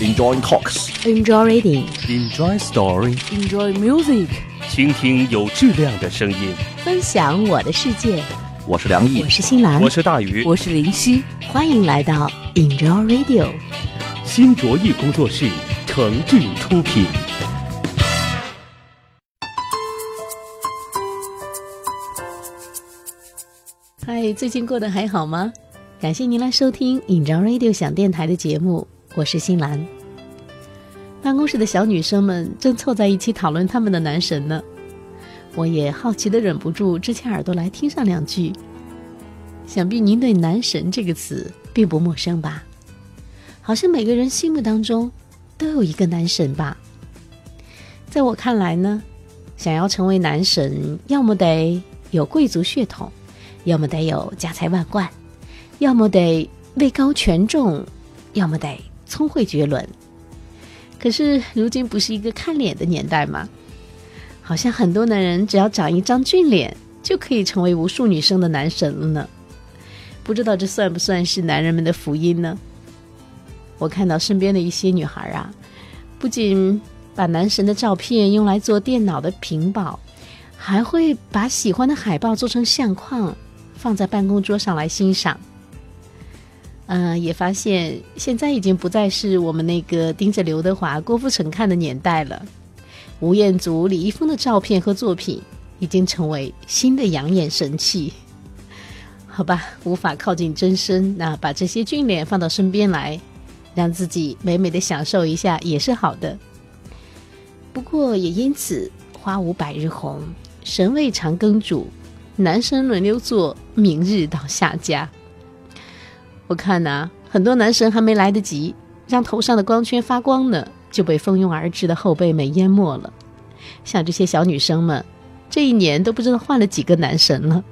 Enjoy talks. Enjoy reading. Enjoy story. Enjoy music. 倾听有质量的声音。分享我的世界。我是梁毅我，是新兰，我是大鱼，我是林夕，欢迎来到 Enjoy Radio。新卓艺工作室诚挚出品。嗨，最近过得还好吗？感谢您来收听 Enjoy Radio 想电台的节目，我是新兰。办公室的小女生们正凑在一起讨论他们的男神呢，我也好奇的忍不住支起耳朵来听上两句。想必您对“男神”这个词并不陌生吧？好像每个人心目当中都有一个男神吧。在我看来呢，想要成为男神，要么得有贵族血统，要么得有家财万贯，要么得位高权重，要么得聪慧绝伦。可是如今不是一个看脸的年代吗？好像很多男人只要长一张俊脸，就可以成为无数女生的男神了呢。不知道这算不算是男人们的福音呢？我看到身边的一些女孩啊，不仅把男神的照片用来做电脑的屏保，还会把喜欢的海报做成相框，放在办公桌上来欣赏。嗯、也发现现在已经不再是我们那个盯着刘德华、郭富城看的年代了。吴彦祖、李易峰的照片和作品已经成为新的养眼神器。好吧，无法靠近真身，那把这些俊脸放到身边来，让自己美美的享受一下也是好的。不过也因此，花无百日红，神未尝耕主，男神轮流做，明日到下家。我看呐、很多男神还没来得及让头上的光圈发光呢，就被蜂拥而至的后辈们淹没了。像这些小女生们，这一年都不知道换了几个男神了。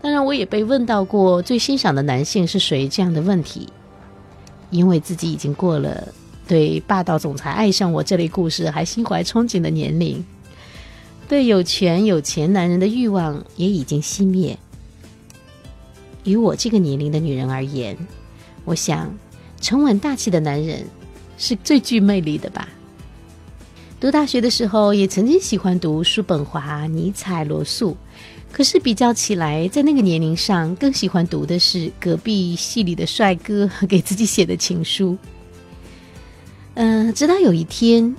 当然，我也被问到过最欣赏的男性是谁这样的问题，因为自己已经过了对霸道总裁爱上我这类故事还心怀憧憬的年龄，对有权有钱男人的欲望也已经熄灭。于我这个年龄的女人而言，我想沉稳大气的男人是最具魅力的吧。读大学的时候，也曾经喜欢读叔本华、尼采、罗素。可是比较起来，在那个年龄上，更喜欢读的是隔壁系里的帅哥 给自己写的情书。嗯、直到有一天，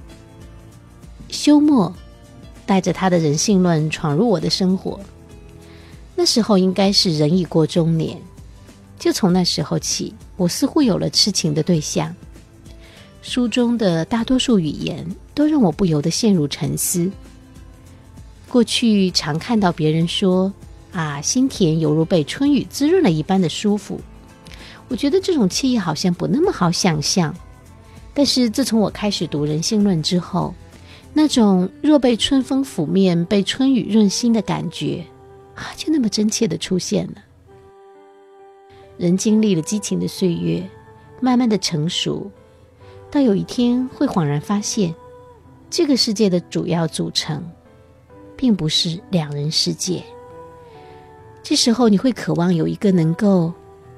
休谟带着他的人性论闯入我的生活。那时候应该是人已过中年，就从那时候起，我似乎有了痴情的对象。书中的大多数语言都让我不由得陷入沉思。过去常看到别人说：“啊，心田犹如被春雨滋润了一般的舒服。”我觉得这种惬意好像不那么好想象。但是自从我开始读《人性论》之后，那种若被春风拂面、被春雨润心的感觉啊，就那么真切的出现了。人经历了激情的岁月，慢慢的成熟，到有一天会恍然发现，这个世界的主要组成。并不是两人世界。这时候，你会渴望有一个能够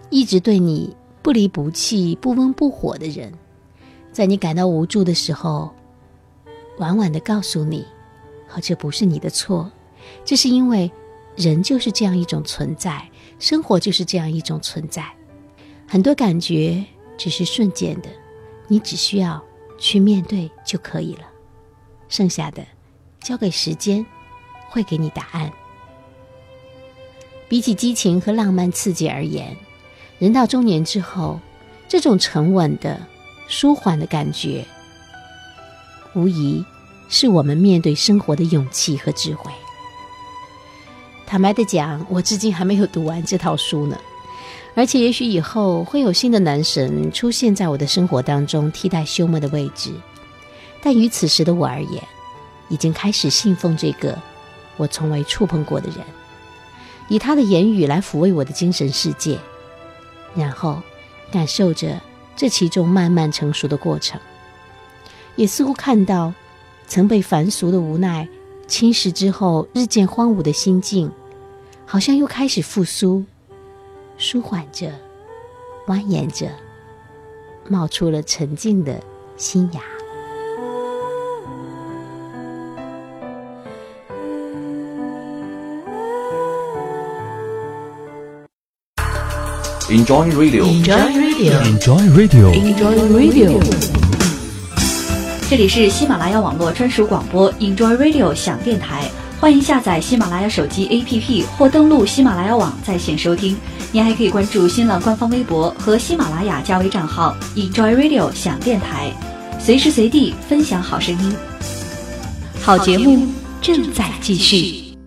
一直对你不离不弃、不温不火的人，在你感到无助的时候，婉婉的告诉你：“哦，这不是你的错，这是因为人就是这样一种存在，生活就是这样一种存在。很多感觉只是瞬间的，你只需要去面对就可以了，剩下的交给时间。”会给你答案。比起激情和浪漫刺激而言，人到中年之后，这种沉稳的、舒缓的感觉，无疑是我们面对生活的勇气和智慧。坦白的讲，我至今还没有读完这套书呢，而且也许以后会有新的男神出现在我的生活当中，替代休谟的位置。但于此时的我而言，已经开始信奉这个。我从未触碰过的人，以他的言语来抚慰我的精神世界，然后感受着这其中慢慢成熟的过程，也似乎看到曾被凡俗的无奈侵蚀之后日渐荒芜的心境，好像又开始复苏，舒缓着，蜿蜒着，冒出了沉静的新芽。Enjoy Radio，Enjoy Radio，Enjoy Radio，Enjoy Radio。这里是喜马拉雅网络专属广播 Enjoy Radio 响电台，欢迎下载喜马拉雅手机 APP 或登录喜马拉雅网在线收听。您还可以关注新浪官方微博和喜马拉雅加微账号 Enjoy Radio 享电台，随时随地分享好声音。好节目正在继续。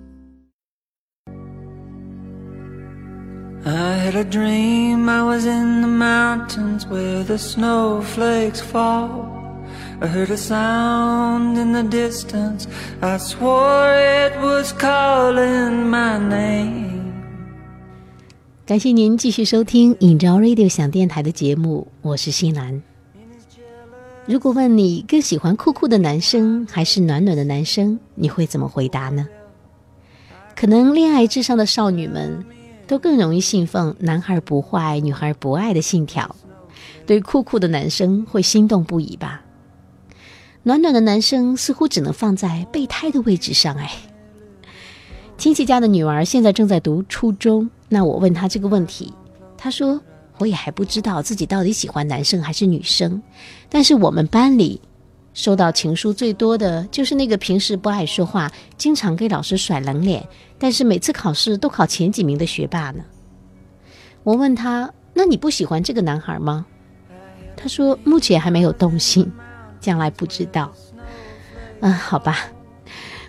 I had a dream I was in the mountains where the snowflakes fall. I heard a sound in the distance. I swore it was calling my name. 感谢您继续收听影照 Radio 响电台的节目，我是新兰。如果问你更喜欢酷酷的男生还是暖暖的男生，你会怎么回答呢？可能恋爱至上的少女们都更容易信奉“男孩不坏，女孩不爱”的信条，对酷酷的男生会心动不已吧？暖暖的男生似乎只能放在备胎的位置上，哎。亲戚家的女儿现在正在读初中，那我问她这个问题，她说我也还不知道自己到底喜欢男生还是女生，但是我们班里收到情书最多的就是那个平时不爱说话，经常给老师甩冷脸，但是每次考试都考前几名的学霸呢。我问她，那你不喜欢这个男孩吗？她说目前还没有动心，将来不知道。嗯，好吧。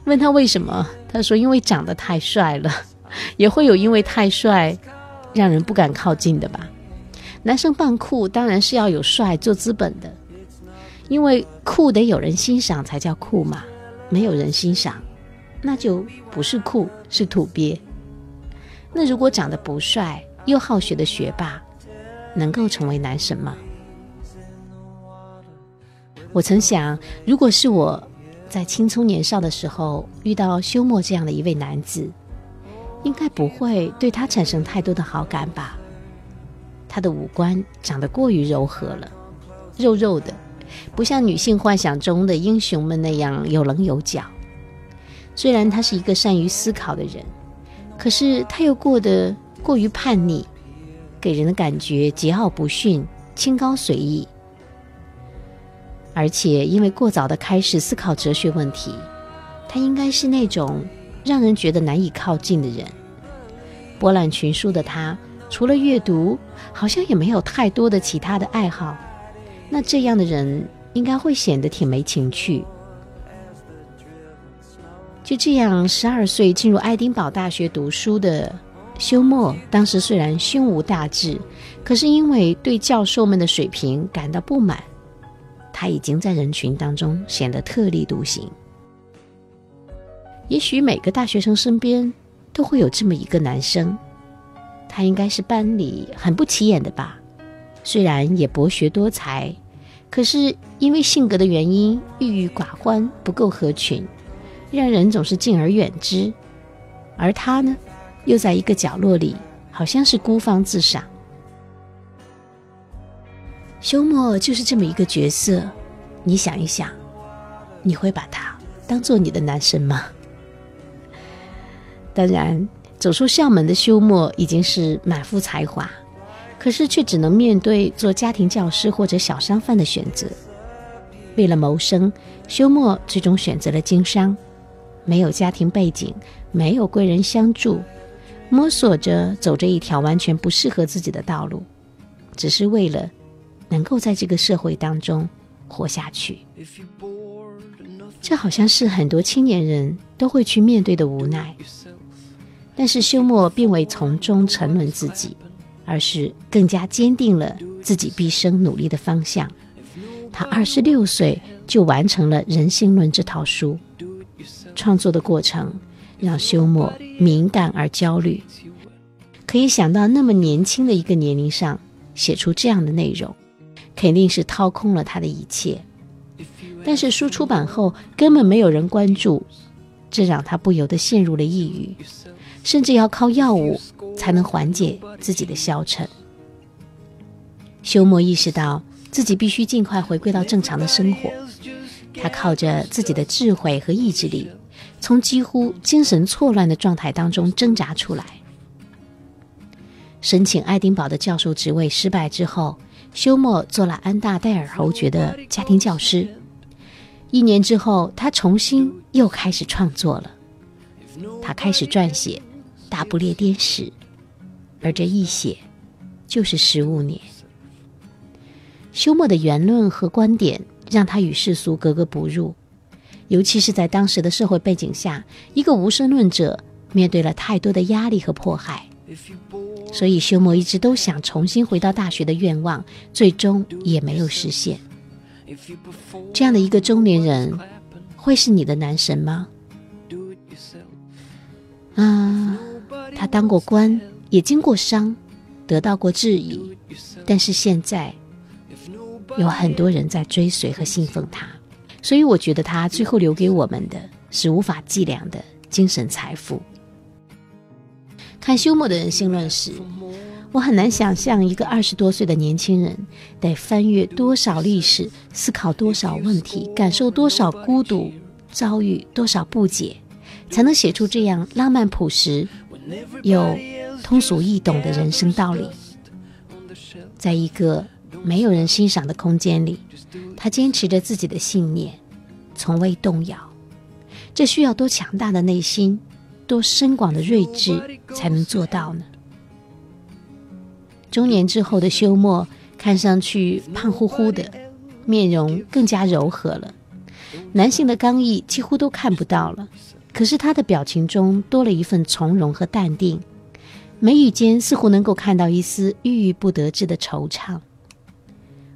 问他为什么，他说因为长得太帅了，也会有因为太帅让人不敢靠近的吧。男生扮酷当然是要有帅做资本的，因为酷得有人欣赏才叫酷嘛，没有人欣赏，那就不是酷，是土鳖。那如果长得不帅又好学的学霸，能够成为男神吗？我曾想，如果是我。在青葱年少的时候遇到休谟这样的一位男子，应该不会对他产生太多的好感吧？他的五官长得过于柔和了，肉肉的，不像女性幻想中的英雄们那样有棱有角。虽然他是一个善于思考的人，可是他又过得过于叛逆，给人的感觉桀骜不驯、清高随意。而且，因为过早的开始思考哲学问题，他应该是那种让人觉得难以靠近的人。博览群书的他，除了阅读，好像也没有太多的其他的爱好。那这样的人，应该会显得挺没情趣。就这样，十二岁进入爱丁堡大学读书的休谟，当时虽然胸无大志，可是因为对教授们的水平感到不满。他已经在人群当中显得特立独行。也许每个大学生身边都会有这么一个男生，他应该是班里很不起眼的吧？虽然也博学多才，可是因为性格的原因，郁郁寡欢，不够合群，让人总是敬而远之。而他呢，又在一个角落里，好像是孤芳自赏。休谟就是这么一个角色，你想一想，你会把他当做你的男神吗？当然，走出校门的休谟已经是满腹才华，可是却只能面对做家庭教师或者小商贩的选择。为了谋生，休谟最终选择了经商，没有家庭背景，没有贵人相助，摸索着走着一条完全不适合自己的道路，只是为了。能够在这个社会当中活下去，这好像是很多青年人都会去面对的无奈。但是休谟并未从中沉沦自己，而是更加坚定了自己毕生努力的方向。他二十六岁就完成了《人性论》这套书，创作的过程让休谟敏感而焦虑。可以想到，那么年轻的一个年龄上写出这样的内容。肯定是掏空了他的一切，但是书出版后根本没有人关注，这让他不由得陷入了抑郁，甚至要靠药物才能缓解自己的消沉。休谟意识到自己必须尽快回归到正常的生活。他靠着自己的智慧和意志力，从几乎精神错乱的状态当中挣扎出来。申请爱丁堡的教授职位失败之后，休谟做了安大戴尔侯爵的家庭教师。一年之后，他重新又开始创作了。他开始撰写《大不列颠史》，而这一写就是十五年。休谟的言论和观点让他与世俗格格不入，尤其是在当时的社会背景下，一个无神论者面对了太多的压力和迫害，所以修谟一直都想重新回到大学的愿望，最终也没有实现。这样的一个中年人，会是你的男神吗？啊，他当过官，也经过伤，得到过质疑，但是现在。有很多人在追随和信奉他，所以我觉得他最后留给我们的是无法计量的精神财富。看休谟的人性论时，我很难想象一个二十多岁的年轻人得翻阅多少历史，思考多少问题，感受多少孤独，遭遇多少不解，才能写出这样浪漫朴实、又通俗易懂的人生道理。在一个。没有人欣赏的空间里，他坚持着自己的信念，从未动摇。这需要多强大的内心，多深广的睿智才能做到呢？中年之后的休谟看上去胖乎乎的，面容更加柔和了，男性的刚毅几乎都看不到了。可是他的表情中多了一份从容和淡定，眉宇间似乎能够看到一丝郁郁不得志的惆怅。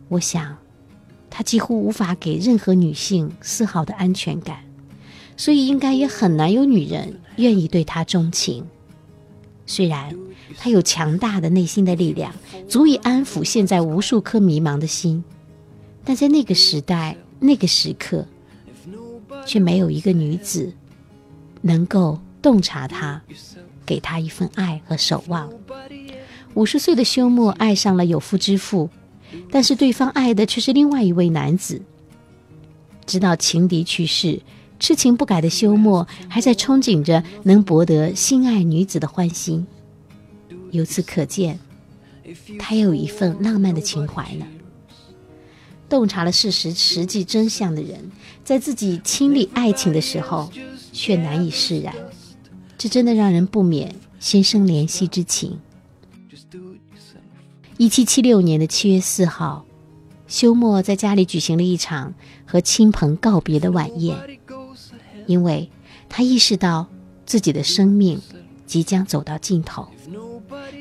我想，他几乎无法给任何女性丝毫的安全感，所以应该也很难有女人愿意对他钟情。虽然他有强大的内心的力量，足以安抚现在无数颗迷茫的心，但在那个时代、那个时刻，却没有一个女子能够洞察他，给他一份爱和守望。五十岁的休谟爱上了有夫之妇。但是对方爱的却是另外一位男子。直到情敌去世，痴情不改的休谟还在憧憬着能博得心爱女子的欢心。由此可见，他也有一份浪漫的情怀呢。洞察了事实实际真相的人，在自己亲历爱情的时候，却难以释然，这真的让人不免心生怜惜之情。一七七六年的七月四号，休谟在家里举行了一场和亲朋告别的晚宴，因为他意识到自己的生命即将走到尽头，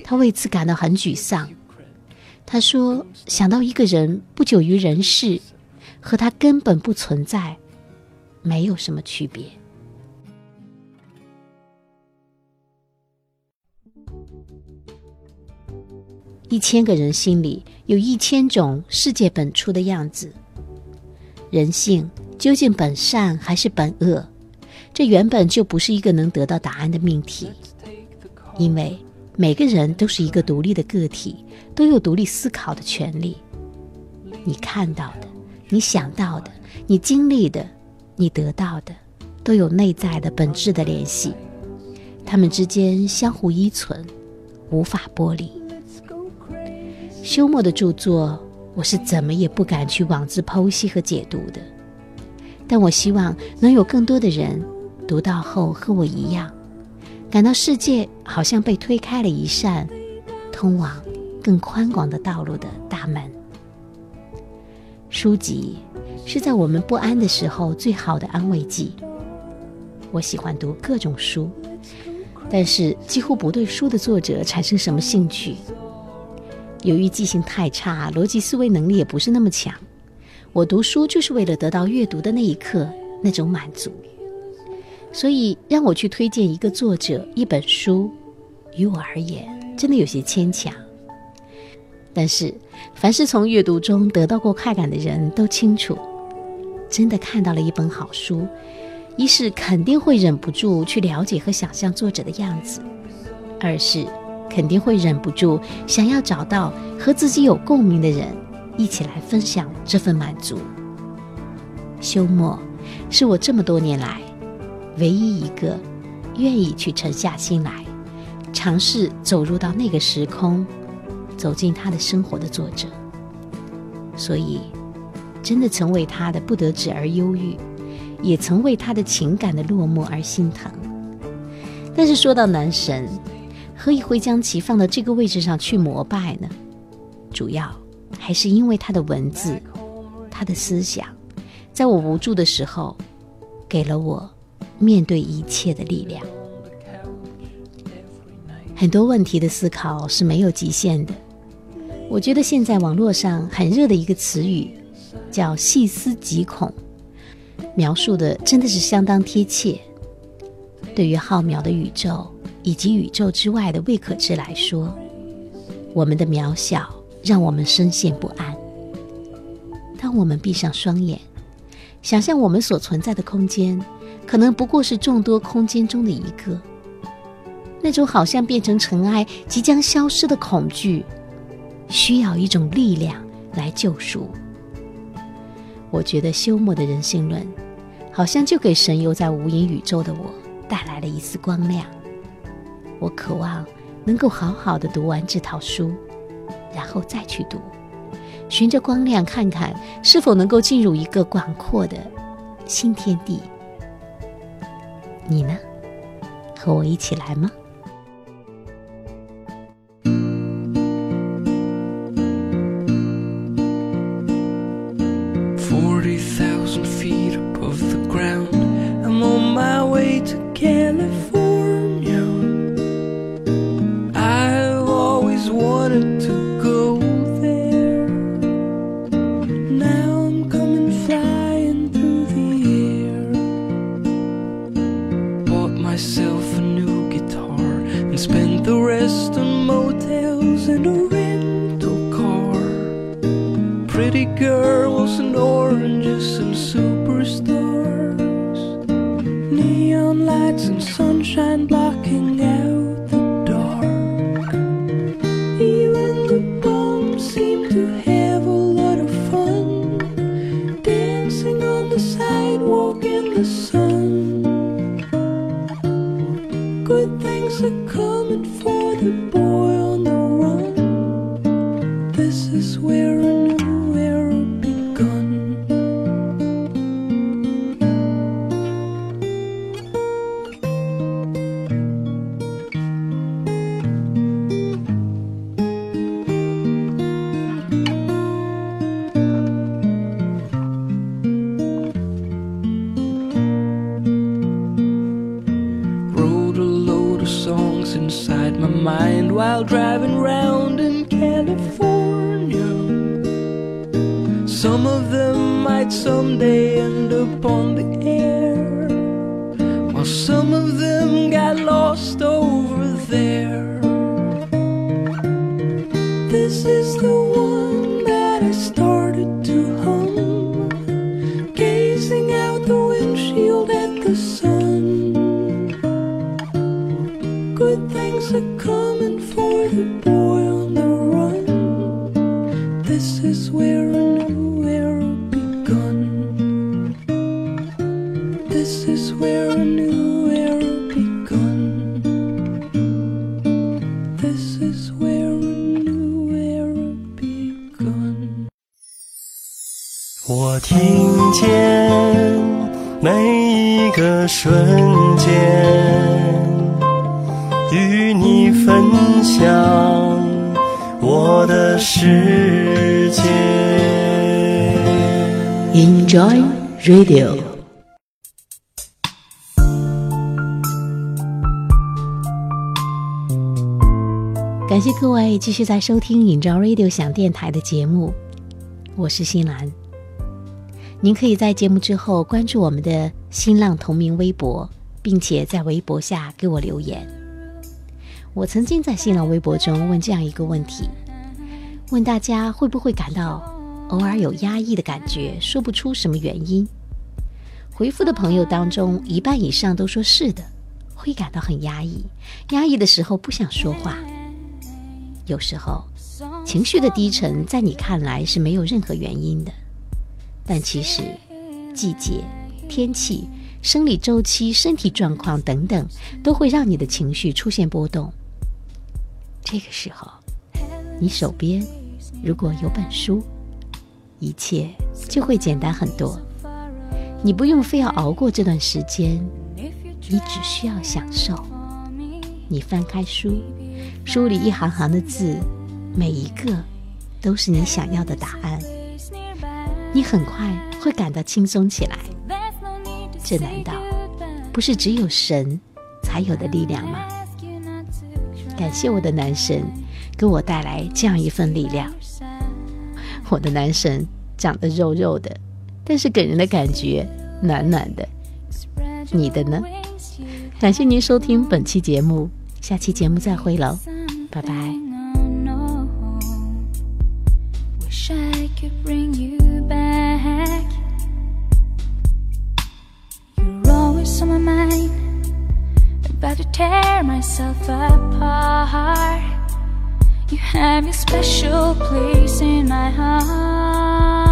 他为此感到很沮丧。他说：“想到一个人不久于人世，和他根本不存在，没有什么区别。”一千个人心里有一千种世界本初的样子。人性究竟本善还是本恶？这原本就不是一个能得到答案的命题。因为每个人都是一个独立的个体，都有独立思考的权利。你看到的，你想到的，你经历的，你得到的，都有内在的本质的联系，他们之间相互依存，无法剥离。休谟的著作，我是怎么也不敢去妄自剖析和解读的。但我希望能有更多的人读到后和我一样，感到世界好像被推开了一扇通往更宽广的道路的大门。书籍是在我们不安的时候最好的安慰剂。我喜欢读各种书，但是几乎不对书的作者产生什么兴趣。由于记性太差，逻辑思维能力也不是那么强，我读书就是为了得到阅读的那一刻那种满足。所以让我去推荐一个作者、一本书，于我而言真的有些牵强。但是，凡是从阅读中得到过快感的人都清楚，真的看到了一本好书，一是肯定会忍不住去了解和想象作者的样子，二是。肯定会忍不住想要找到和自己有共鸣的人，一起来分享这份满足。休谟是我这么多年来唯一一个愿意去沉下心来，尝试走入到那个时空，走进他的生活的作者。所以，真的曾为他的不得志而忧郁，也曾为他的情感的落寞而心疼。但是说到男神，何以会将其放到这个位置上去膜拜呢？主要还是因为他的文字，他的思想，在我无助的时候，给了我面对一切的力量。很多问题的思考是没有极限的。我觉得现在网络上很热的一个词语，叫“细思极恐”，描述的真的是相当贴切。对于浩渺的宇宙以及宇宙之外的未可知来说，我们的渺小让我们深陷不安。当我们闭上双眼，想象我们所存在的空间，可能不过是众多空间中的一个，那种好像变成尘埃、即将消失的恐惧，需要一种力量来救赎。我觉得休谟的人性论，好像就给神游在无垠宇宙的我。带来了一丝光亮。我渴望能够好好的读完这套书，然后再去读，循着光亮看看是否能够进入一个广阔的新天地。你呢？和我一起来吗？good things are coming for the boy on the run. This is where them got lost over there. 瞬间，与你分享我的世界。Enjoy Radio。感谢各位继续在收听 Enjoy Radio 想电台的节目，我是新兰。您可以在节目之后关注我们的新浪同名微博，并且在微博下给我留言。我曾经在新浪微博中问这样一个问题：问大家会不会感到偶尔有压抑的感觉，说不出什么原因？回复的朋友当中，一半以上都说是的，会感到很压抑，压抑的时候不想说话。有时候情绪的低沉在你看来是没有任何原因的，但其实季节、天气、生理周期、身体状况等等，都会让你的情绪出现波动。这个时候，你手边如果有本书，一切就会简单很多。你不用非要熬过这段时间，你只需要享受。你翻开书，书里一行行的字。每一个都是你想要的答案，你很快会感到轻松起来。这难道不是只有神才有的力量吗？感谢我的男神给我带来这样一份力量。我的男神长得肉肉的，但是给人的感觉暖暖的。你的呢？感谢您收听本期节目，下期节目再会喽，拜拜。Myself apart. You have your special place in my heart.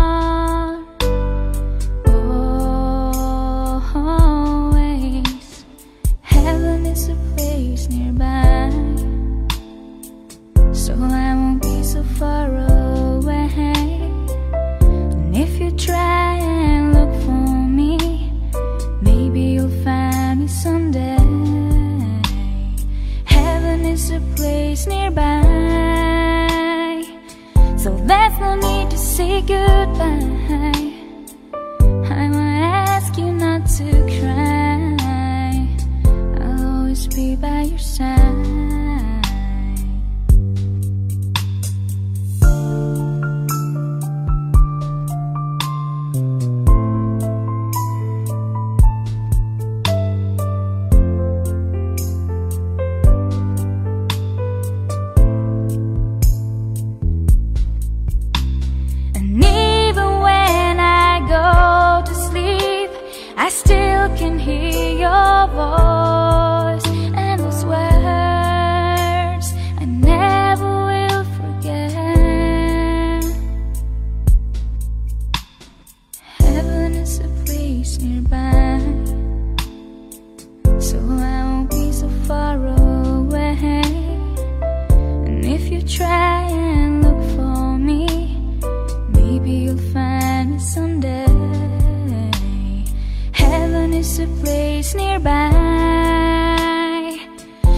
nearby.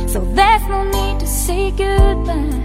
So there's no need to say goodbye.